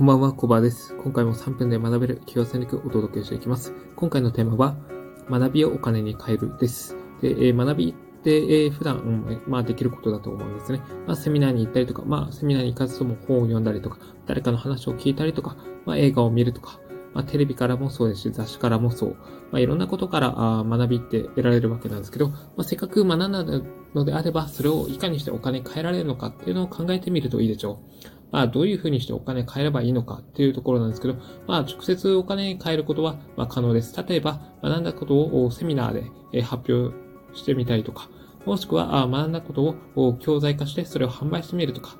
こんばんは、コバです。今回も3分で学べる企業戦略をお届けしていきます。今回のテーマは、学びをお金に変えるです。で、え、学びって、え、普段、うん、まあできることだと思うんですね。まあセミナーに行ったりとか、まあセミナーに行かずとも本を読んだりとか、誰かの話を聞いたりとか、まあ映画を見るとか、まあ、テレビからもそうですし、雑誌からもそう。まあ、いろんなことからあ学びって得られるわけなんですけど、まあ、せっかく学んだのであれば、それをいかにしてお金に変えられるのかっていうのを考えてみるといいでしょう。まあ、どういうふうにしてお金変えればいいのかっていうところなんですけど、まあ、直接お金に変えることは、まあ、可能です。例えば、学んだことをセミナーで発表してみたりとか、もしくは、学んだことを教材化してそれを販売してみるとか、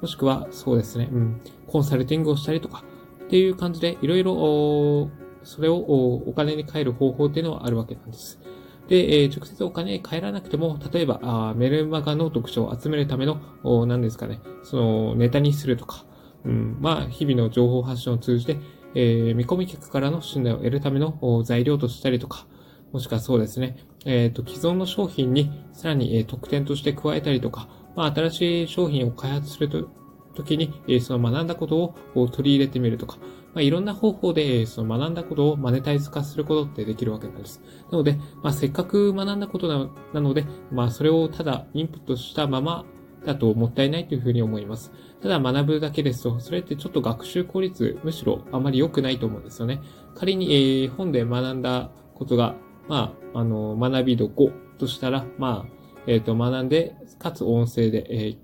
もしくは、そうですね、うん、コンサルティングをしたりとか、っていう感じで、いろいろ、それをお金に変える方法っていうのはあるわけなんです。で、え、直接お金返らなくても、例えば、あメルマガの読書を集めるための、何ですかね、その、ネタにするとか、うん、まあ、日々の情報発信を通じて、えー、見込み客からの信頼を得るための材料としたりとか、もしくはそうですね、えっ、ー、と、既存の商品にさらに、えー、特典として加えたりとか、まあ、新しい商品を開発すると、時に、え、その学んだことを取り入れてみるとか、まあ、いろんな方法で、その学んだことをマネタイズ化することってできるわけなんです。なので、まあ、せっかく学んだことななので、まあ、それをただインプットしたままだともったいないというふうに思います。ただ学ぶだけですと、それってちょっと学習効率、むしろあまり良くないと思うんですよね。仮に、えー、本で学んだことが、まあ、あの、学び度5としたら、まあ、えっ、ー、と、学んで、かつ音声で、えー、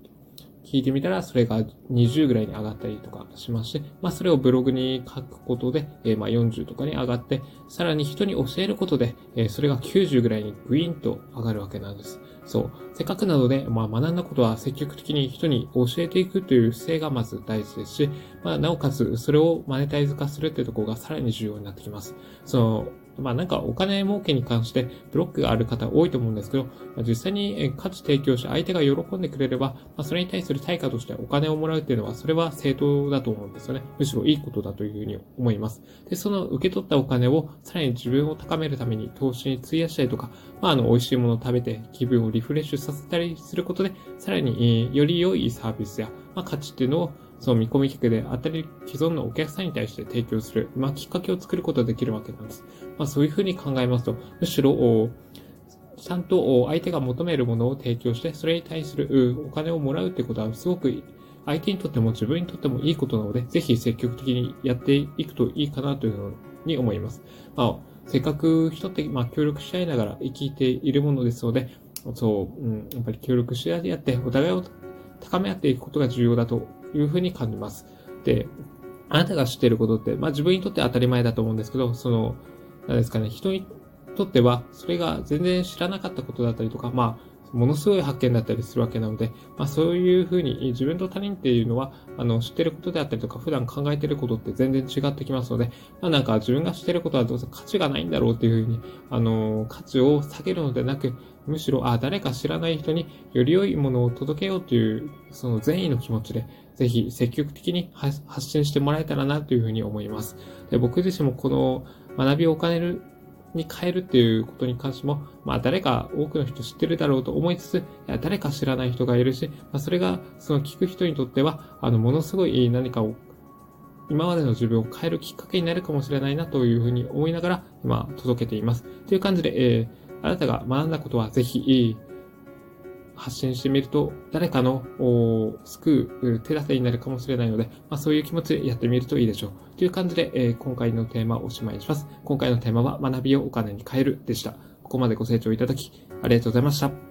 聞いてみたら、それが20ぐらいに上がったりとかしまして、まあ、それをブログに書くことで、えー、まあ、40とかに上がって、さらに人に教えることで、えー、それが90ぐらいにグイーンと上がるわけなんです。そう。せっかくなので、まあ、学んだことは積極的に人に教えていくという姿勢がまず大事ですし、まあ、なおかつ、それをマネタイズ化するっていうところがさらに重要になってきます。その、まあなんかお金儲けに関してブロックがある方多いと思うんですけど、実際に価値提供して相手が喜んでくれれば、まあ、それに対する対価としてお金をもらうっていうのは、それは正当だと思うんですよね。むしろいいことだというふうに思います。で、その受け取ったお金をさらに自分を高めるために投資に費やしたりとか、まああの美味しいものを食べて気分をリフレッシュさせたりすることで、さらに、より良いサービスや、まあ、価値っていうのをその見込み客で当たり既存のお客さんに対して提供する、まあ、きっかけを作ることができるわけなんです。まあ、そういうふうに考えますと、むしろ、ちゃんと相手が求めるものを提供して、それに対するお金をもらうってことはすごく相手にとっても自分にとってもいいことなので、ぜひ積極的にやっていくといいかなというふうに思います。まあ、せっかく人って、まあ、協力し合いながら生きているものですので、そう、うん、やっぱり協力し合いやって、お互いを高め合っていくことが重要だというふうに感じます。で、あなたが知っていることって、まあ自分にとって当たり前だと思うんですけど、その、何ですかね、人にとっては、それが全然知らなかったことだったりとか、まあ、ものすごい発見だったりするわけなので、まあそういうふうに自分と他人っていうのは、あの、知ってることであったりとか、普段考えてることって全然違ってきますので、まあなんか自分が知ってることはどうせ価値がないんだろうっていうふうに、あの、価値を下げるのでなく、むしろ、あ、誰か知らない人により良いものを届けようという、その善意の気持ちで、ぜひ積極的に発信してもらえたらなというふうに思います。で僕自身もこの学びをお金に変えるっていうことに関しても、まあ誰か多くの人知ってるだろうと思いつつ、いや誰か知らない人がいるし、まあそれがその聞く人にとっては、あのものすごい何かを今までの自分を変えるきっかけになるかもしれないなというふうに思いながら今届けています。という感じで、えー、あなたが学んだことはぜひ、発信してみると、誰かの救う手立てになるかもしれないので、まあ、そういう気持ちでやってみるといいでしょう。という感じで、えー、今回のテーマをおしまいにします。今回のテーマは学びをお金に変えるでした。ここまでご清聴いただき、ありがとうございました。